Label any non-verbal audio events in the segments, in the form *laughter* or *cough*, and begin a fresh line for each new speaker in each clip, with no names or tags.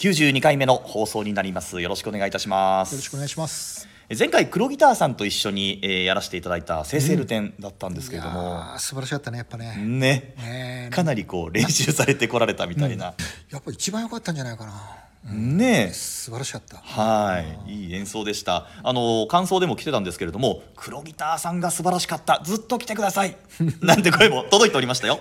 92回目の放送になります。よろしくお願いいたします。
よろしくお願いします。
前回黒ギターさんと一緒に、えーやらせていただいた生成ルテンだったんですけれど
い
も、
やー素晴らしかったねやっぱね、
ね。
ねえ
かなりこう練習されてこられたみたいな、
やっぱ一番良かったんじゃないかな。
ね
素晴らしかった。
はい。いい演奏でした。あの感想でも来てたんですけれども黒ギターさんが素晴らしかった。ずっと来てください。*laughs* なんて声も届いておりましたよ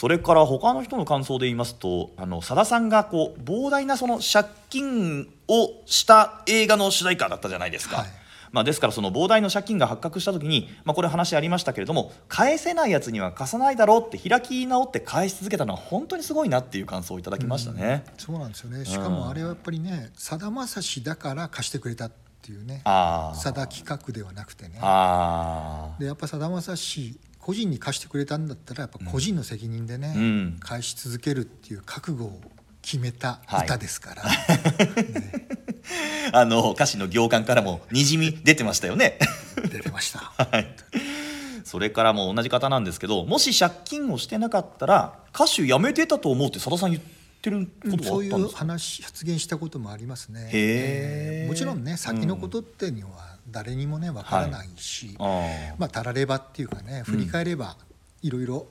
それから他の人の感想で言いますとあのさださんがこう膨大なその借金をした映画の主題歌だったじゃないですか、
はい。
まあ、ですからその膨大な借金が発覚した時に、まあ、これ話ありましたけれども返せないやつには貸さないだろうって開き直って返し続けたのは本当にすごいなっていう感想をいただきましたね。
そうなんですよね。しかもあれはやっぱりねさだまさしだから貸してくれたっていうねさだ企画ではなくてね。でやっぱさだまさし個人に貸してくれたんだったらやっぱ個人の責任でね、
うん。
返し続けるっていう覚悟を決めた
はい。
歌ですから、*laughs*
あの歌詞の行間からもにじみ出てましたよね。
出てました。*laughs*
はい。それからも同じ方なんですけどもし借金をしてなかったら歌手辞めてたと思うってさださん言ってることがあ
そういう
ったんですか、
話発言したこともありますね。
へー。
もちろんね先のことっていうのは誰にもねわからないし、
あー
まあたらればっていうかね振り返ればいろいろ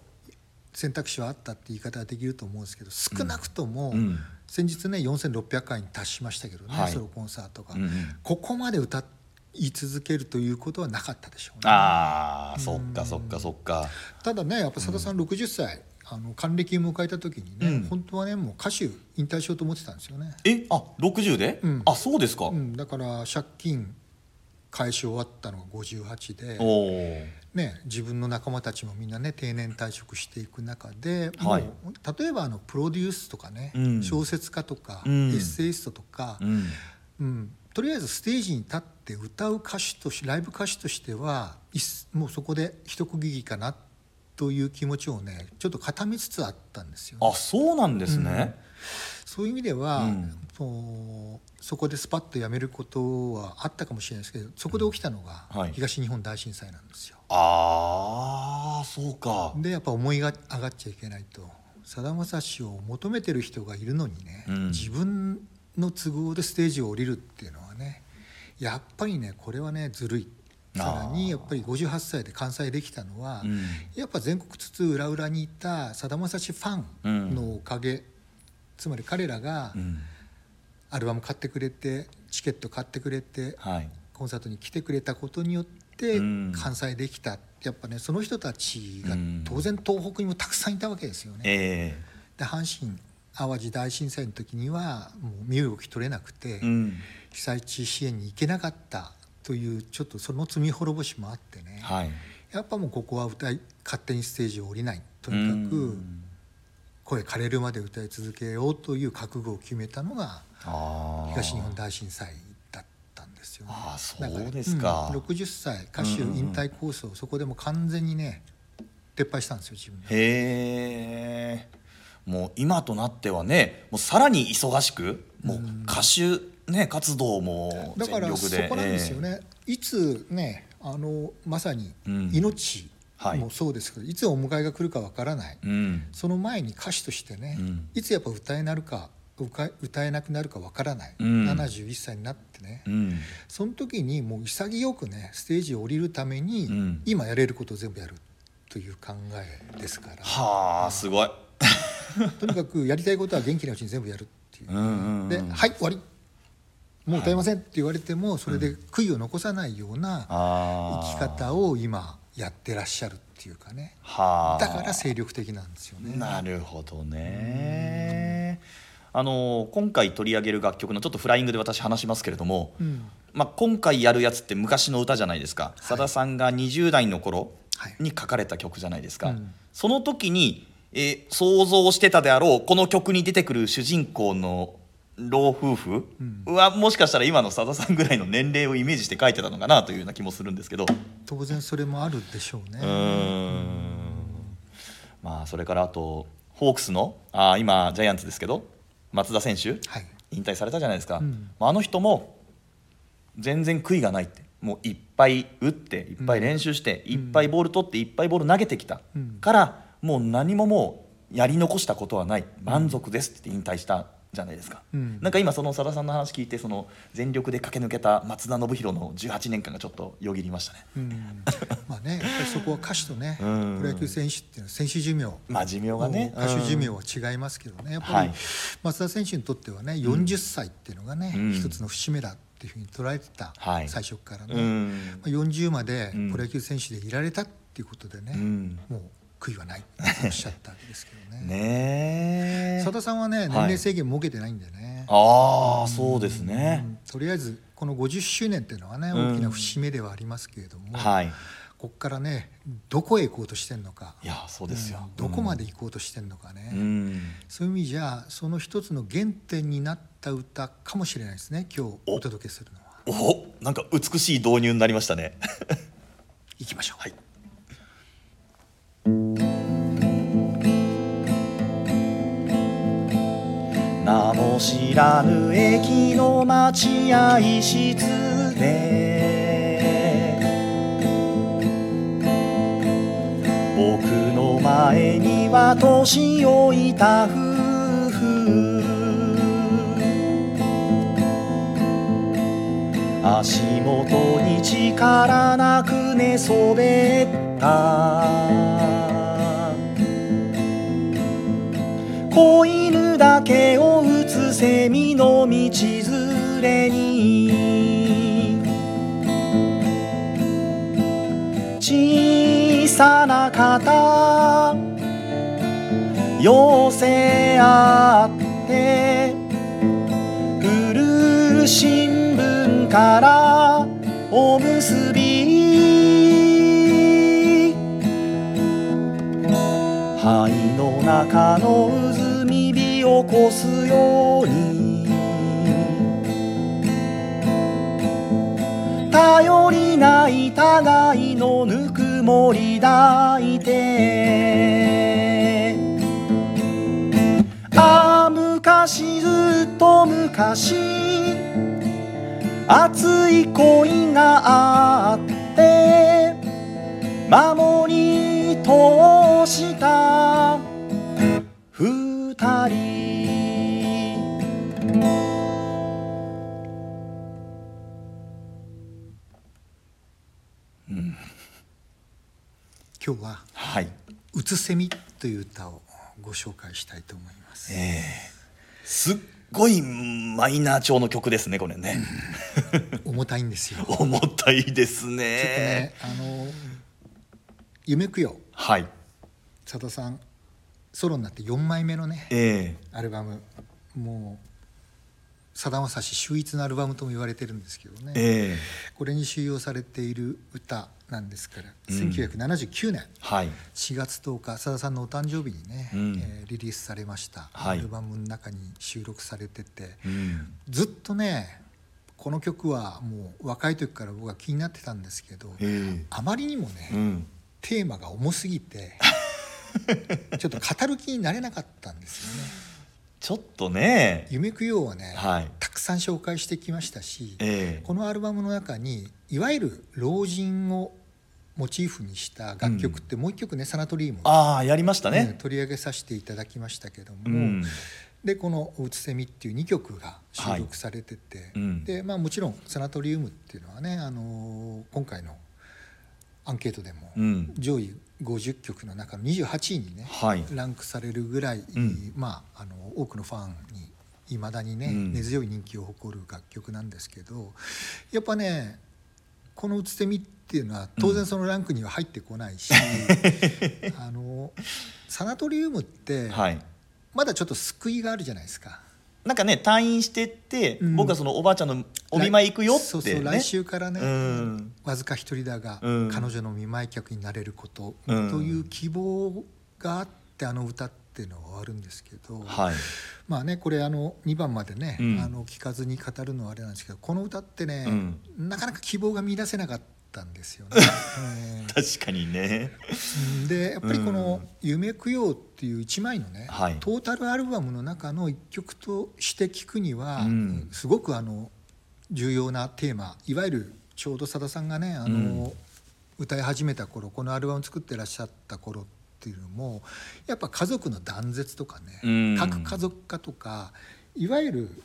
選択肢はあったって言い方はできると思うんですけど少なくとも
うん。
先日ね4600回に達しましたけどね、
はい。
ソロコンサートが、
うんうん。
ここまで歌い続けるということはなかったでしょうね。
あーそっかそっかそっか。
ただねやっぱさださん60歳、あの還暦を迎えた時にね、
うん。
本当はねもう歌手引退しようと思ってたんですよね。
えあ60で、
うん。
あそうですか、
うん、だから借金返し終わったのが58で、
おお
ね、自分の仲間たちもみんなね定年退職していく中で、
はい。
もう例えばあのプロデュースとかね、
うん。
小説家とか、
うん。
エッセイストとか、
うん。
うん。とりあえずステージに立って歌う歌手としライブ歌手としてはいっもうそこで一区切りかなという気持ちをねちょっと固めつつあったんですよ、
あそうなんですね、
そういう意味では、
うん。
そこでスパッとやめることはあったかもしれないですけどそこで起きたのが
はい。
東日本大震災なんですよ。
ああそうか。
でやっぱ思いが上がっちゃいけないと。さだまさしを求めてる人がいるのにね、
うん。
自分の都合でステージを降りるっていうのはねやっぱりねこれはねずるいさらにやっぱり58歳で完済できたのは、
うん。
やっぱ全国津々浦々にいたさだまさしファンのおかげ、つまり彼らが
うん。
アルバム買ってくれてチケット買ってくれて
はい。
コンサートに来てくれたことによって
うん。
完済できた、やっぱねその人たちが
うん。
当然東北にもたくさんいたわけですよね。
え
で阪神・淡路大震災の時にはもう身動き取れなくて、被災地支援に行けなかったというちょっとその罪滅ぼしもあってね、
はい。
やっぱもうここは歌い勝手にステージを降りない。と
う
にかく
ん。
声枯れるまで歌い続けようという覚悟を決めたのが東日本大震災だったんですよね。
あーそうですか。
うん60歳歌手引退構想、そこでも完全にね撤廃したんですよ自分で。
へえもう今となってはねもうさらに忙しくもう歌手、ね、活動も
だからそこなんですよね、いつねあのまさに
うん。
命
はい。
もそうですけど、い、つお迎えが来るかわからない、
うん。
その前に歌手としてね、
うん。
いつやっぱ歌えなるか歌えなくなるかわからない、
うん。
71歳になってね、
うん。
その時にもう潔くねステージを降りるために、
うん。
今やれることを全部やるという考えですから。
はあすごい。
とにかくやりたいことは元気なうちに全部やるっていう。
うんうんうん。
で「はい終わりもう歌えません」って言われてもそれで悔いを残さないような
あ
生き方を今やってらっしゃるっていうかね。
はあ。
だから精力的なんですよね。
なるほどね。あの今回取り上げる楽曲のちょっとフライングで私話しますけれども、
うん。
まあ、今回やるやつって昔の歌じゃないですか。さだ、さんが20代の頃
はい。
に書かれた曲じゃないですか、
うん。
その時にえー想像してたであろうこの曲に出てくる主人公の老夫婦？はもしかしたら今のさださんぐらいの年齢をイメージして書いてたのかなというような気もするんですけど。
当然それもあるでしょうね。
まあそれからあとホークスの？あー今ジャイアンツですけど。松田選手？
はい。
引退されたじゃないですか、
うん。
まああの人も全然悔いがないって。もういっぱい打っていっぱい練習して、いっぱいボール取っていっぱいボール投げてきた
うん
から、もう何ももうやり残したことはない。満足ですって引退したじゃないですか、
うん。
なんか今そのさださんの話聞いてその全力で駆け抜けた松田宣浩の18年間がちょっとよぎりましたね。
うん。まあねやっぱりそこは歌手とねプ
うん。
ロ野球選手っていうのは選手寿命。
まあ寿命がね。
歌手寿命
うん
は違いますけどね。やっぱり
はい。
松田選手にとってはね40歳っていうのがね
うん。
一つの節目だっていうふうに捉えてた
はい。
最初からね。
うん。
まあ40まで
うん。
プロ野球選手でいられたっていうことでね
うん。
もう悔いはない。っ *laughs* ておっしゃったわけですけどね。
ねえ。
佐田さんはね年齢制限設けてないんでね。
ああそうです
う
ね
ん。とりあえずこの50周年っていうのはね
うん。
大きな節目ではありますけれども
はい。
ここからねどこへ行こうとしてんのか。
いやそうですよ、
うん。どこまで行こうとしてんのかね、
うん。
そういう意味じゃその一つの原点になった歌かもしれないですね今日
お
お届けするのは。
おなんか美しい導入になりましたね。*laughs*
行きましょう、
はい名も知らぬ駅の待合室で。僕の前には年老いた夫婦。足元に力なく寝そべった。子犬だけを打つセミの道連れに。小さな肩寄せ合って古新聞からおむすび。灰の中の渦み火をこすように。頼りない互いのぬくもり抱いて。ああ昔ずっと昔。熱い恋があって。守り通した。二人
今日は
はい「
うつせみ」という歌をご紹介したいと思います、
ええ。すっごいマイナー調の曲ですねこれね。
重たいんですよ。ちょっ
重たいです
と
ね
ねあの「夢くよ。
はい」
佐田さんソロになって4枚目のね
え
アルバム。もうさだまさし秀逸なアルバムとも言われてるんですけどね、
ええ。え
これに収容されている歌なんですから、
うん。
1979年。
はい。
4月10日さださんのお誕生日にね、
うん。
えーリリースされました、
はい。
アルバムの中に収録されてて、
うん。
ずっとねこの曲はもう若い時から僕は気になってたんですけど、
え
あまりにもね、
えうん。
テーマが重すぎて *laughs* *laughs* ちょっと語る気になれなかったんですよね。
ちょっとね。
夢供養はね、
はい。
たくさん紹介してきましたし、
ええ。
このアルバムの中にいわゆる老人をモチーフにした楽曲ってもう一曲ね、サナトリウム
ああやりました
ね。
ね
取り上げさせていただきましたけども、
うん。
でこの「うつせみ」っていう2曲が収録されてて、
うん
でまあ、もちろんサナトリウムっていうのはね、あのー今回のアンケートでも
うん。
上位50曲の中の28位にね、
はい。
ランクされるぐらい、
ん。
まあ、あの多くのファンにいまだにね、
うん。
根強い人気を誇る楽曲なんですけどやっぱねこの「うつせみ」っていうのは当然そのランクには入ってこないし、あのサナトリウムって
はい。
まだちょっと救いがあるじゃないですか。
なんかね退院してって、
うん。
僕はそのおばあちゃんのお見舞い行くよって、ね、
そうそう来週からね、
うん。
わずか一人だが、
うん。
彼女の見舞い客になれること、
うん。
という希望があっってあの歌っていうのは終わるんですけど、
はい。
まあねこれあの2番までね、
うん。
あの聞かずに語るのはあれなんですけどこの歌ってね、
うん。
なかなか希望が見出せなかったんですよね。*laughs* え
確かにね。
ーでやっぱりこの「夢供養」っていう1枚のね、
はい。
トータルアルバムの中の1曲として聴くには、
うん。
すごくあの重要なテーマいわゆるちょうどさださんがねあの、
うん。
歌い始めた頃このアルバム作ってらっしゃった頃っていうのもやっぱ家族の断絶とかね、
うん。
核家族化とかいわゆる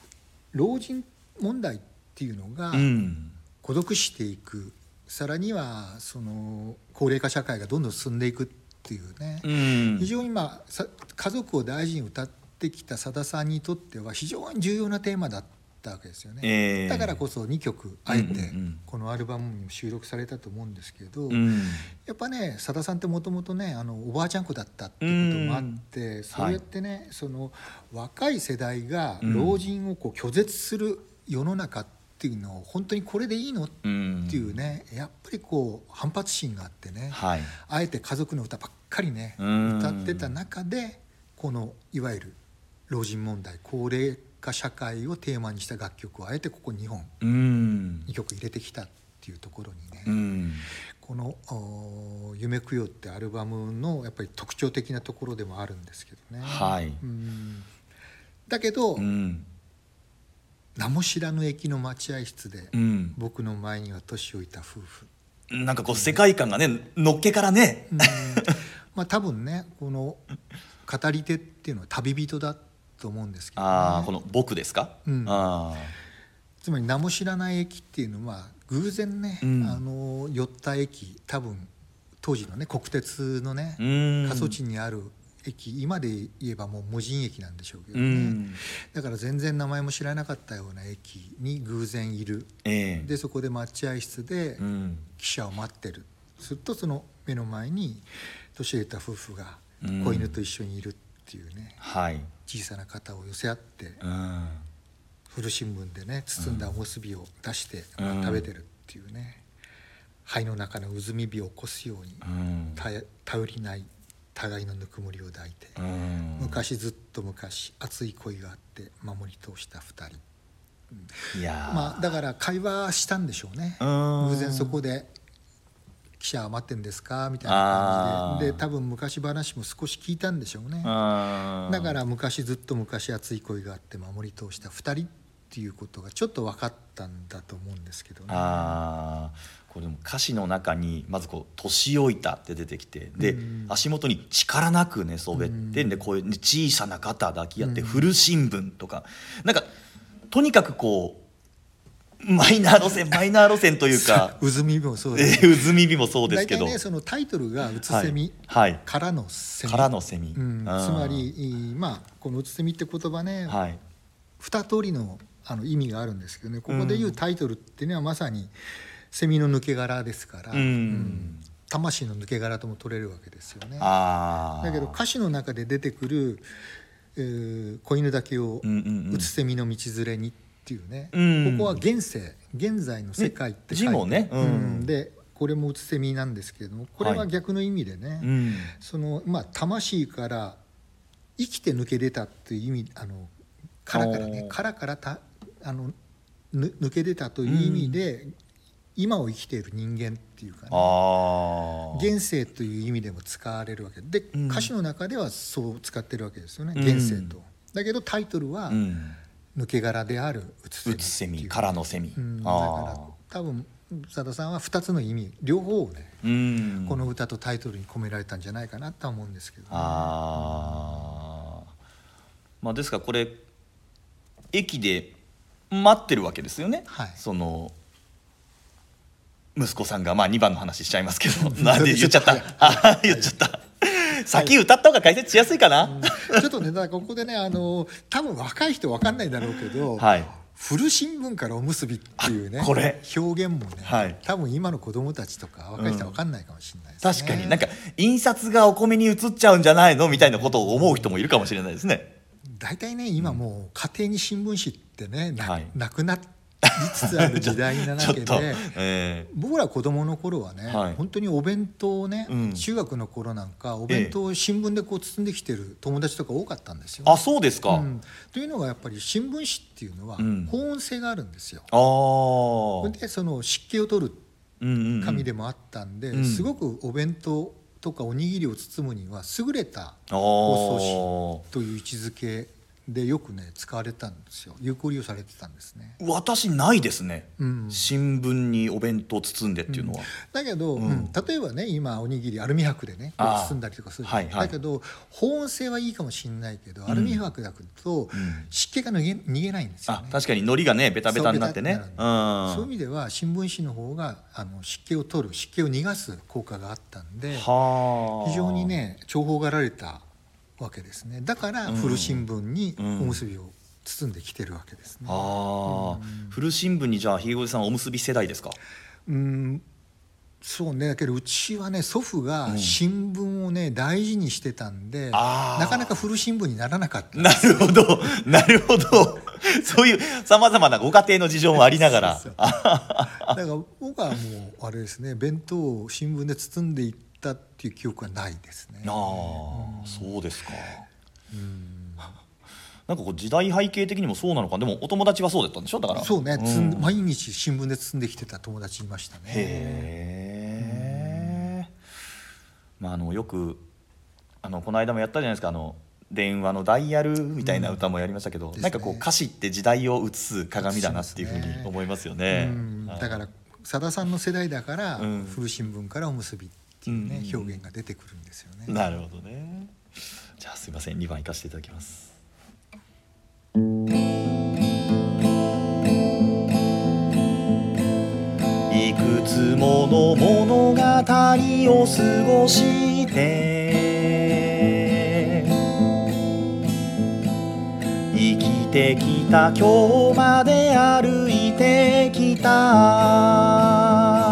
老人問題っていうのが
うん。
孤独していく、さらにはその高齢化社会がどんどん進んでいくっていうね、
うん。
非常にまあさ家族を大事に歌ってきたさださんにとっては非常に重要なテーマだったわけですよね。
えー
だからこそ2曲あえて
うんうんうん。
このアルバムにも収録されたと思うんですけど、
うん。
やっぱねさださんってもともとねあのおばあちゃん子だったっていうこともあって、そうやってね、その若い世代が老人をこう拒絶する世の中っていうのを本当にこれでいいのっ
うん
ていうねやっぱりこう反発心があってね、
はい。
あえて家族の歌ばっかりね
うん。
歌ってた中でこのいわゆる老人問題高齢化社会をテーマにした楽曲をあえてここ2本
うん。
2曲入れてきたっていうところにね、
うん。
このお「夢供養」ってアルバムのやっぱり特徴的なところでもあるんですけどね。
はい。
うん。だけど、
うん
名も知らぬ駅の待合室で、
うん。
僕の前には年老いた夫婦。
なんかこう世界観がねのっけからね。
うん。まあ多分ねこの語り手っていうのは旅人だと思うんですけど、ね、
ああこの僕ですか？
うん。
あ
つまり名も知らない駅っていうのは偶然ね、
うん。
あの寄った駅多分当時のね国鉄のね過疎地にある駅今で言えばもう無人駅なんでしょうけど
う
ね、
ん。
だから全然名前も知らなかったような駅に偶然いる。
ええ。
でそこで待合室で
うん。
汽車を待ってる。するとその目の前に年老いた夫婦が
うん。
子犬と一緒にいるっていうね。
はい。
小さな肩を寄せ合って
うん。
古新聞でね包んだおむすびを出して、あ食べてるっていうね。肺の中のうずみ火を起こすように
うん。
た頼りない互いのぬくもりを抱いて、
うん。
昔ずっと昔熱い恋があって守り通した2人、
いやー。
まあだから会話したんでしょうね。
うん。
偶然そこで「記者待ってんですか?」みたいな感じで。で多分昔話も少し聞いたんでしょうね。だから昔ずっと昔熱い恋があって守り通した2人っていうことがちょっと分かったんだと思うんですけどね。
これでも歌詞の中にまずこう「年老いた」って出てきてで、
うん。
足元に力なく寝そべって、
うん。
でこういう、ね小さな肩抱き合って、
うん。
古新聞とか。なんかとにかくこうマイナー路線 *laughs* マイナー路線というか
うずみもそう
え
です。
ー渦耳もそうですけど、
大体ねそのタイトルが「うつせみ
はい。はい」
からのセミ。
からのセミ、
うん、つまりいいまあこの「うつせみ」って言葉ね、
はい。
二通りのあの意味があるんですけどね。ここで言うタイトルっていうのはまさにセミの抜け殻ですから、
うん。
魂の抜け殻とも取れるわけですよね。だけど歌詞の中で出てくる「えー子犬だけを
うんうんうん。
うつせみの道連れに」っていうね、
うん。
ここは現世現在の世界って書いて
ね。
う
うん。
んでこれもうつせみなんですけれどもこれは逆の意味でね、
うん。
そのまあ魂から生きて抜け出たっていう意味あの殻からね
おー。
殻からたあのぬ抜け出たという意味で、今を生きている人間っていうかね現世という意味でも使われるわけで、
うん。
歌詞の中ではそう使ってるわけですよね
うん。
現世と。だけどタイトルは
うん「
抜け殻であるうつ
セミ
セミ」
からのセミ、
うん、だから
あ
多分さださんは2つの意味両方をね、
ーうん。
この歌とタイトルに込められたんじゃないかなとは思うんですけどね、
あー。まあですからこれ駅で待ってるわけですよね、
はい。
その息子さんがまあ2番の話しちゃいますけどなんで言っちゃった？言っちゃった。先歌った方が解説しやすいかな、
ちょっとねだからここでねあの多分若い人分かんないだろうけど、
はい。
古新聞からおむすびっていうね
あこれ。
表現もね、
はい。
多分今の子供たちとか若い人は分かんないかもしれないですね、
確かに。なんか印刷がお米に移っちゃうんじゃないの？みたいなことを思う人もいるかもしれないですね。
大体ね今もう家庭に新聞紙ってねな,、
はい。
なくなっつつある時代な
ちょっと
わけで。
え。
僕ら子供の頃はね、
はい。
本当にお弁当をね、
うん。
中学の頃なんかお弁当を新聞でこう包んできてる友達とか多かったんですよ。
ーあそうですか、
うん。というのがやっぱり新聞紙っていうのは
うん。
保温性があるんですよ。
ああ
それでその湿気を取る
うんうんうん。
紙でもあったんで、
うん。
すごくお弁当とかおにぎりを包むには優れた
あ
包
ー
という位置づけでよくね使われたんですよ。有効利用されてたんですね。
私ないですね、
うん。
新聞にお弁当包んでっていうのは、
だけど、
うん。
うん。例えばね今おにぎりアルミ箔でね包んだりとかする、
はいはい。
だけど保温性はいいかもしれないけど、
ん。
アルミ箔だと
ん。
湿気が逃げ逃げないんですよね。
あ確かに海苔がねベタベタになってね。
そういう
うん
意味では新聞紙の方があの湿気を取る湿気を逃がす効果があったんで
はあ。
非常にね重宝がられたわけですね。だから
うん。
古新聞に
うん。
おむすびを包んできてるわけですね。
ああ、古新聞にじゃあひげごじさんはおむすび世代ですか？
うん。そうね。だけどうちはね祖父
う
が
ん。
新聞をね大事にしてたんで、なかなか古新聞にならなかった。
なるほど。*laughs* なるほど。そういうさまざまなご家庭の事情もありながら。
だから僕はもうあれですね弁当を新聞で包んでいったっていう記憶はないですね。
ああそうですか。なんかこう時代背景的にもそうなのかでもお友達はそうだったんでしょだから。
そうね、つん。
ん
毎日新聞で包んできてた友達いましたね。
へえ、まああのよくあのこの間もやったじゃないですか。あの電話のダイヤルみたいな歌もやりましたけど、
うん。
なんかこう歌詞って時代を映す鏡だなっていうふうに思いますよね。
うん。
はい。
だからさださんの世代だから、
うん。
古新聞からおむすびっていうね、
うん
表現が出てくるんですよね。
なるほどね。じゃあすいません2番行かせていただきます。いくつもの物語を過ごして生きてきた今日まで歩いてきた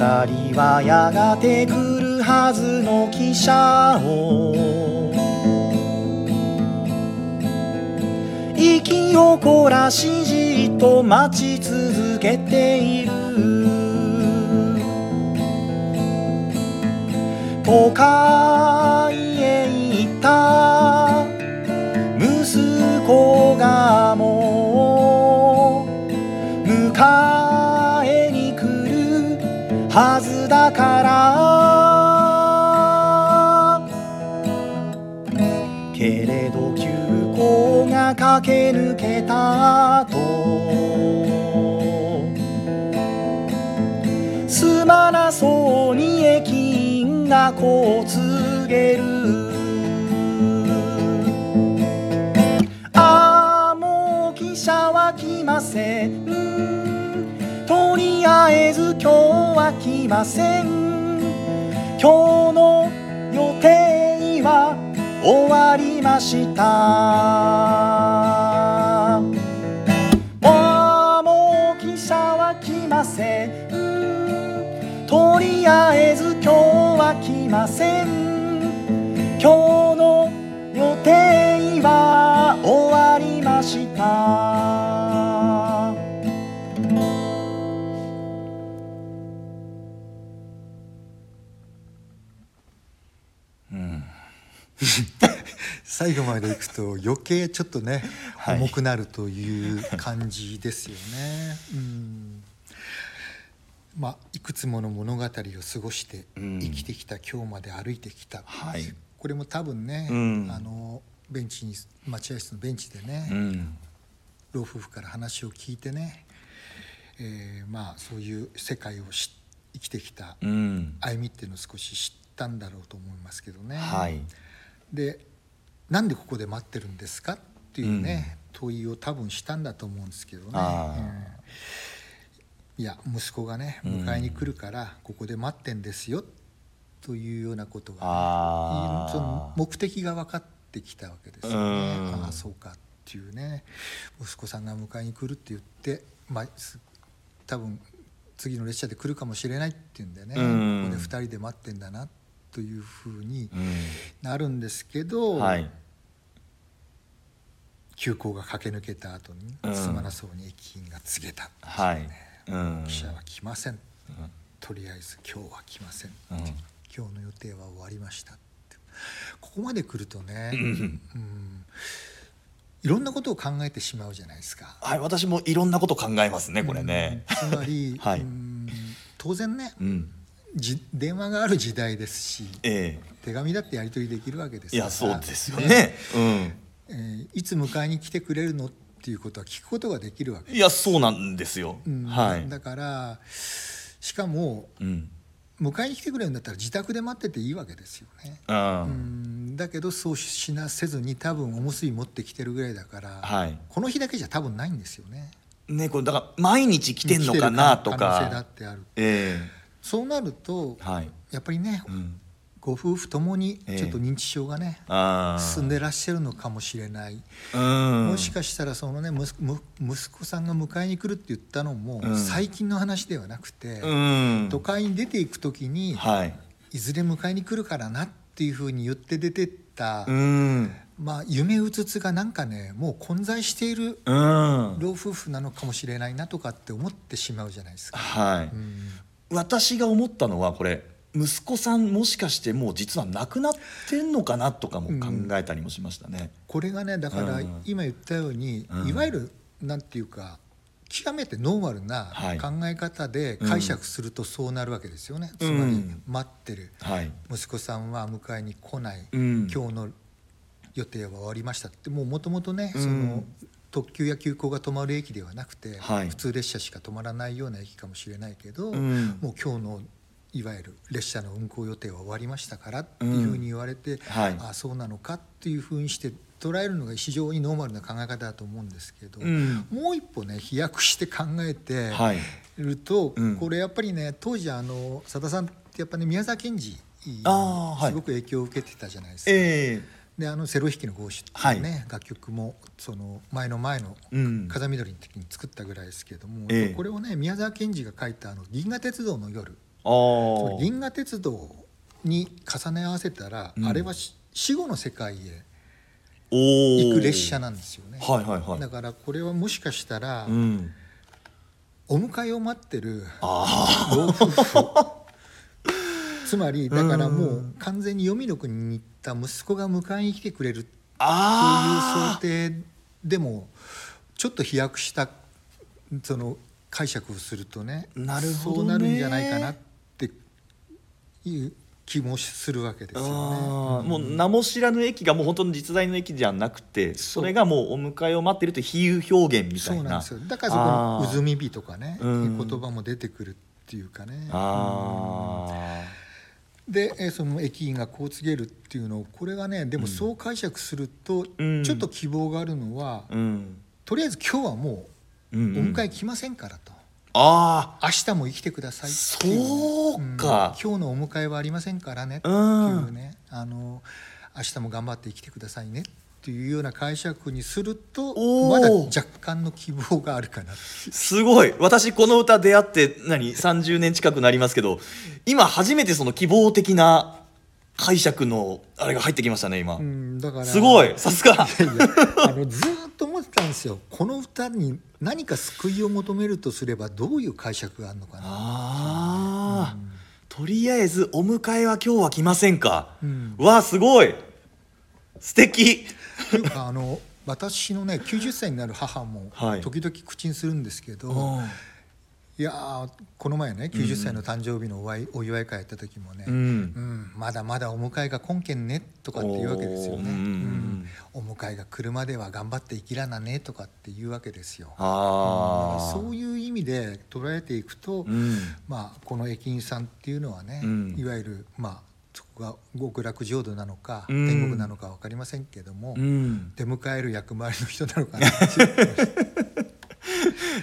人はやがて来るはずの汽車を。息を凝らしじっと待ち続けている。都会へ行った。息子がもう迎えはずだから。けれど急行が駆け抜けたとすまなそうに駅員がこう告げる。ああもう汽車は来ません。りあえず今日は来ません。今日の予定は終わりました。もう汽車は来ません。とりあえず今日は来ません。今日の予定は終わりました。*laughs*
最後まで行くと余計ちょっとね、
はい。
重くなるという感じですよね。うん。まあ、いくつもの物語を過ごして
うん。
生きてきた今日まで歩いてきた、
はい。
これも多分ね、
うん。
あのベンチに待合室のベンチでね、
うん。
老夫婦から話を聞いてね、えーまあそういう世界を知生きてきた
うん。
歩みっていうのを少し知ったんだろうと思いますけどね。
はい
でなんでここで待ってるんですか？っていうね、問いを多分したんだと思うんですけどね、いや息子がね
うん。
迎えに来るからここで待ってんですよ。というようなことが、
あー
その目的が分かってきたわけですよね。
うん。
ああそうかっていうね。息子さんが迎えに来るって言って、まあ、す多分次の列車で来るかもしれないっていうんでね、
うん。
ここで2人で待ってんだなというふうに
うん。
なるんですけど、
はい。
急行が駆け抜けた後に
うん。
すまなそうに駅員が告げた、
はい。うん。
記者は来ません、とりあえず今日は来ません、
うん。
今日の予定は終わりましたって。ここまで来るとね、
うん。
うん。いろんなことを考えてしまうじゃないですか。
はい私もいろんなこと考えますねこれね。
うん。つまり、*laughs*
はい。
うん。当然ね、
うん
じ電話がある時代ですし
え
手紙だってやり取りできるわけです
えい
から。
やそうですよね。うん。
えーいつ迎えに来てくれるのっていうことは聞くことができるわけ、
いやそうなんですよ、
うん。
はい。
だからしかも
うん。
迎えに来てくれるんだったら自宅で待ってていいわけですよね。うん。だけどそうしなせずに多分おむすび持ってきてるぐらいだから、
はい。
この日だけじゃ多分ないんですよね。
ねこれだから毎日来てんのかなと
来てる可能性だ
か
ってある。
え
そうなると、
えはい、
やっぱりね、
うん、
ご夫婦ともに
ええ。
ちょっと認知症がね、
ああ
進んでらっしゃるのかもしれない、
うん。
もしかしたらそのね息子さんが迎えに来るって言ったのも、
うん。
最近の話ではなくて、
うん。
都会に出ていく時に、
はい。
いずれ迎えに来るからなっていうふうに言って出てった、
うん。
まあ、夢うつつがなんかねもう混在している
うん。
老夫婦なのかもしれないなとかって思ってしまうじゃないですか。
はい、
うん
私が思ったのはこれ息子さんもしかしてもう実は亡くなってんのかなとかも考えたりもしましたね。
これがねだから
うん。
今言ったように、
うん。
いわゆるなんていうか極めてノーマルな
はい。
考え方で解釈するとそうなるわけですよね、
うん
つまり待ってる。
はい、
息子さんは迎えに来ない、
うん。
今日の予定は終わりましたってもうもともとね、
うん。
その特急や急行が止まる駅ではなくて、
はい。
普通列車しか止まらないような駅かもしれないけど、
うん。
もう今日のいわゆる列車の運行予定は終わりましたからっていうふうに言われて、
はい。
ああそうなのかっていうふうにして捉えるのが非常にノーマルな考え方だと思うんですけど、
うん。
もう一歩ね飛躍して考えて
はい。
ると、
うん。
これやっぱりね当時あの佐田さんってやっぱね宮沢賢治
あーはい。
すごく影響を受けてたじゃないですか。
え
であの「セロ弾きの号手」っていうね、楽曲もその前の前の風見鶏の時に作ったぐらいですけども、
ええ。
これをね宮沢賢治が書いたあの「銀河鉄道の夜」銀河鉄道に重ね合わせたら、
うん。
あれはし死後の世界へ行く列車なんですよね。
はいはいはい。
だからこれはもしかしたら、
うん。
お迎えを待ってる
あ
老夫婦 *laughs* つまりだからもう完全に黄泉の国に行った息子が迎えに来てくれるっていう
あ
想定でもちょっと飛躍したその解釈をするとね
なるほどね。
そうなるんじゃないかなっていう気もするわけですよね。
もう名も知らぬ駅がもう本当に実在の駅じゃなくてそれがもうお迎えを待ってるという比喩表現みた
そ
いうな
なんですよ。だからそこの
あー「
うずみ火」とかね
うん。
言葉も出てくるっていうかね。
あ
でえーその駅員がこう告げるっていうのをこれがねでもそう解釈すると
うん。
ちょっと希望があるのは、
ーうん。
とりあえず今日はもうお迎え来ませんからと、
あ
明日も生きてくださいっていう。
そうか。
ん。今日のお迎えはありませんからね。って
う
いうんね、あの明日も頑張って生きてくださいね。っていうような解釈にするとまだ若干の希望があるかな
すごい。私この歌出会って何30年近くなりますけど今初めてその希望的な解釈のあれが入ってきましたね今、
うんだから
すごい。さすが。
あのずーっと思ってたんですよ。この歌に何か救いを求めるとすればどういう解釈があるのかな。
ああ、とりあえずお迎えは今日は来ませんか、
うん。
わあすごい。素敵
というかあの私のね90歳になる母も
はい。
時々口にするんですけど、
うん。
い、やーこの前ね90歳の誕生日のお祝いお祝い会やった時もね、
うん。
うんまだまだお迎えが根拠ねとかって言うわけですよね、
うん
うんお迎えが来るまでは頑張って生きらなねとかって言うわけですよ。
ああ
そういう意味で捉えていくと、
うん。
まあ、この駅員さんっていうのはね、
うん。
いわゆる、まあ、そこが極楽浄土なのか、
うん。
天国なのか分かりませんけども、
うん。
出迎える役回りの人なのかな？*laughs*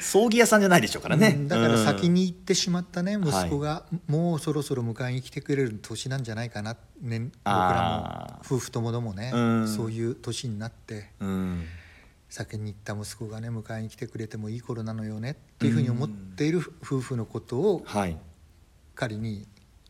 葬儀屋さんじゃないでしょうからね、
うん。だから先
に
に行ってしまったね息子が、もうそろそろ迎えに来てくれる年なんじゃないかな、ね、僕ら
あ
も夫婦ともどもね、
うん。
そういう年になって
うん。
先に行った息子がね迎えに来てくれてもいい頃なのよねっていうふうに思っている夫婦のことを
はい。
仮に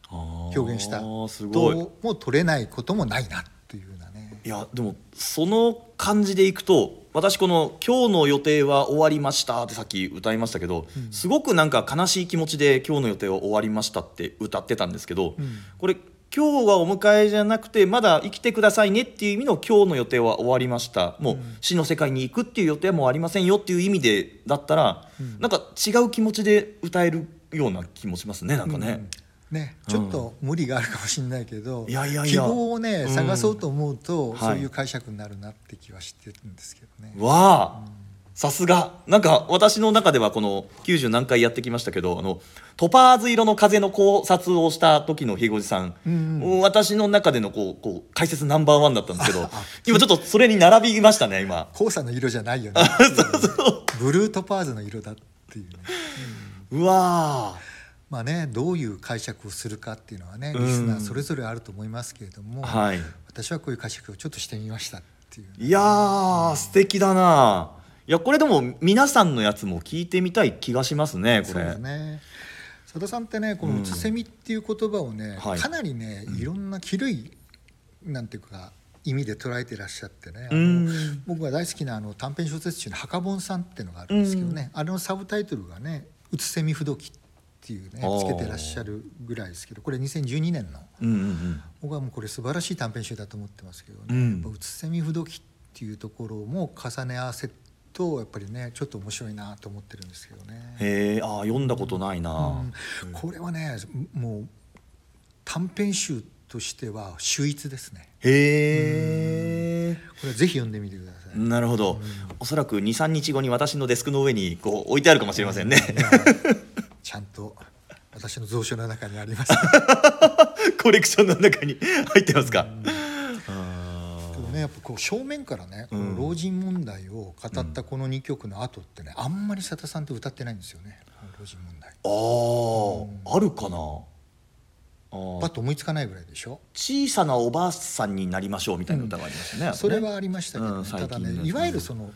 表
表現した。
すごい。
とも取れないこともないなっていうなね。
いやでもその感じでいくと私この「今日の予定は終わりました」ってさっき歌いましたけど、すごくなんか悲しい気持ちで「今日の予定は終わりました」って歌ってたんですけど、これ今日はお迎えじゃなくてまだ生きてくださいねっていう意味の今日の予定は終わりました。もう死の世界に行くっていう予定はもうありませんよっていう意味でだったら、なんか違う気持ちで歌えるような気もしますねなんかね。
ね、ちょっと無理があるかもしれないけど、
いやいやいや。
希望をね、
うん。
探そうと思うと、
はい。
そういう解釈になるなって気はしてるんですけどね。
わあ、さすが。なんか私の中ではこの90何回やってきましたけどあのトパーズ色の風の考察をした時のひごじさん、
うん
私の中でのこうこう解説ナンバーワンだったんですけど今ちょっとそれに並びましたね今。
黄砂の色じゃないよね。*laughs* ブルートパーズの色だっていうね。
うわあ
まあね、どういう解釈をするかっていうのはね、
うん。
リスナーそれぞれあると思いますけれども、
はい。
私はこういう解釈をちょっとしてみましたっていう。
いやー素敵だな。いやこれでも皆さんのやつも聞いてみたい気がしますねこ
そう
れ
ですね。佐田さんってね、この「うつせみ」っていう言葉をね、
はい。
かなりね、いろんな広いなんていうか意味で捉えてらっしゃってね。僕が大好きなあの短編小説集の「墓本さん」っていうのがあるんですけどね、あれのサブタイトルがね「うつせみ不時」っていうねつけてらっしゃるぐらいですけどこれ2012年の。
うんうんうん。
僕はもうこれ素晴らしい短編集だと思ってますけどね、
うん。
やっぱうつせみ不時っていうところも重ね合わせとやっぱりねちょっと面白いなと思ってるんですけどね。
へえあー読んだことないな、
うん。これはねもう短編集としては秀逸ですね。
へえ。
これはぜひ読んでみてください、
なるほど、おそらく23日後に私のデスクの上にこう置いてあるかもしれませんね、
ちゃんと私の蔵書の中にあります。*laughs*
コレクションの中に入ってますか、
ねやっぱこう正面からねこ
うん。
の老人問題を語ったこの2曲の後ってねあんまり佐田さんって歌ってないんですよね。老人問題。
ああ、あるかな
パッと思いつかないぐらいでしょ？
小さなおばあさんになりましょうみたいな歌がありましたね、
それはありましたけど、ね。
うん
ただねいわゆるその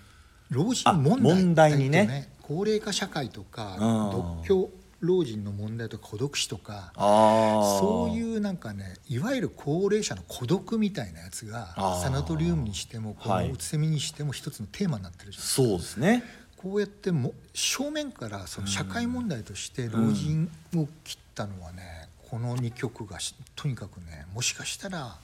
老人問題
あ問題にね。
高齢化社会とか
うん。
独居老人の問題とか孤独死とかそういうなんかねいわゆる高齢者の孤独みたいなやつがサナトリウムにしてもこ
はい。
のうつせみにしても一つのテーマになってるじゃん、
そうですね。
こうやっても正面からその社会問題として老人を切ったのはね、この2曲がしとにかくねもしかしたら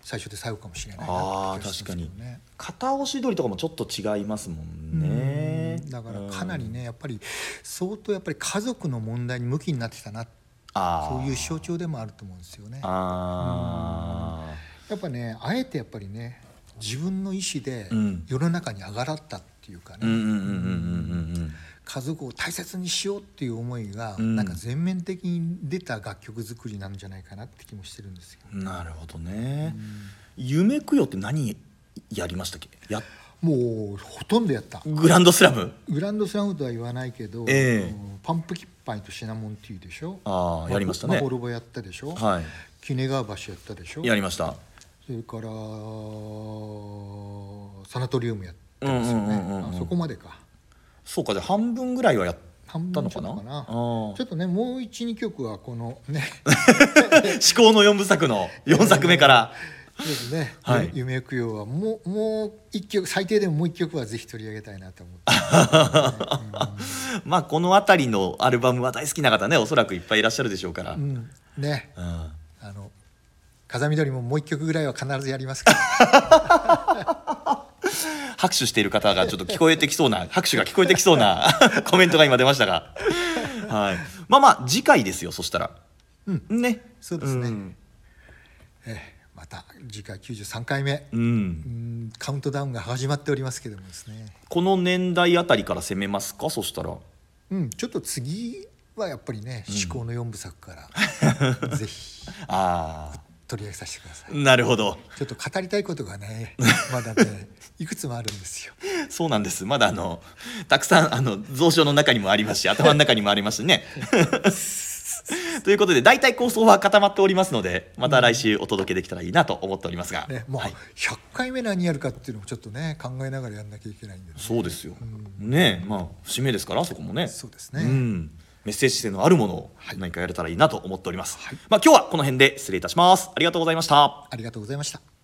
最初で最後かもしれないなって気がしますけどね。
片押し取りとかもちょっと違いますもんね。
だからかなりねやっぱり相当やっぱり家族の問題に向きになってきたなそういう象徴でもあると思うんですよね。
あ
やっぱねあえてやっぱりね自分の意思で
うん。
世の中に上がらったっていうかね、
ーうんうんうんうんうん
家族を大切にしようっていう思いが、
うん。
なんか全面的に出た楽曲作りなんじゃないかなって気もしてるんですよ。
うんなるほどね、夢供養って何やりましたっけ？や
もうほとんどやった。
グランドスラム？
グランドスラムとは言わないけど、
ええ。
うんパンプキッパイとシナモンティーでしょ。
ああやりましたね。
マホロボやったでしょ、
はい。
鬼怒川橋やったでしょ。
やりました。
それからサナトリウムやってますよね、
うんうんうんうんうん。
あそこまでか
そうかじゃあ半分ぐらいはやったのかな。
ちょっとねもう12曲はこのね *laughs*
至高の4部作の4作目から。
ですね、
はい。
夢供養はもうもう一曲最低でももう一曲はぜひ取り上げたいなと思って、*laughs*
まあこの辺りのアルバムは大好きな方ねおそらくいっぱいいらっしゃるでしょうから、
うん。うんね。
うん。
あの風見鶏ももう一曲ぐらいは必ずやりますから *laughs*
拍手している方がちょっと聞こえてきそうな拍手が聞こえてきそうな *laughs* コメントが今出ましたが、はい、まあまあ次回ですよそしたら、
うん。
ね。
そうですね。
ん。
ええまた次回93回目、
うん。
うん。カウントダウンが始まっておりますけどもですね。
この年代あたりから攻めますか？そしたら。
うん。ちょっと次はやっぱりね至高の4部作から、*laughs* ぜひ。
あ
取り上げさせてください。
あなるほど。
ちょっと語りたいことがね *laughs* まだねいくつもあるんですよ。
そうなんです。まだあのたくさんあの蔵書の中にもありますし頭の中にもありますしね。*laughs* ということで大体構想は固まっておりますのでまた来週お届けできたらいいなと思っておりますが、
ねもう
はい。
100回目何やるかっていうのもちょっとね考えながらやんなきゃいけないんで、ね、
そうですよ、ねえまあ節目ですからそこもね。
そうですね。
ん、メッセージ性のあるものを何かやれたらいいなと思っております、まあ今日はこの辺で失礼いたします。ありがとうございました。
ありがとうございました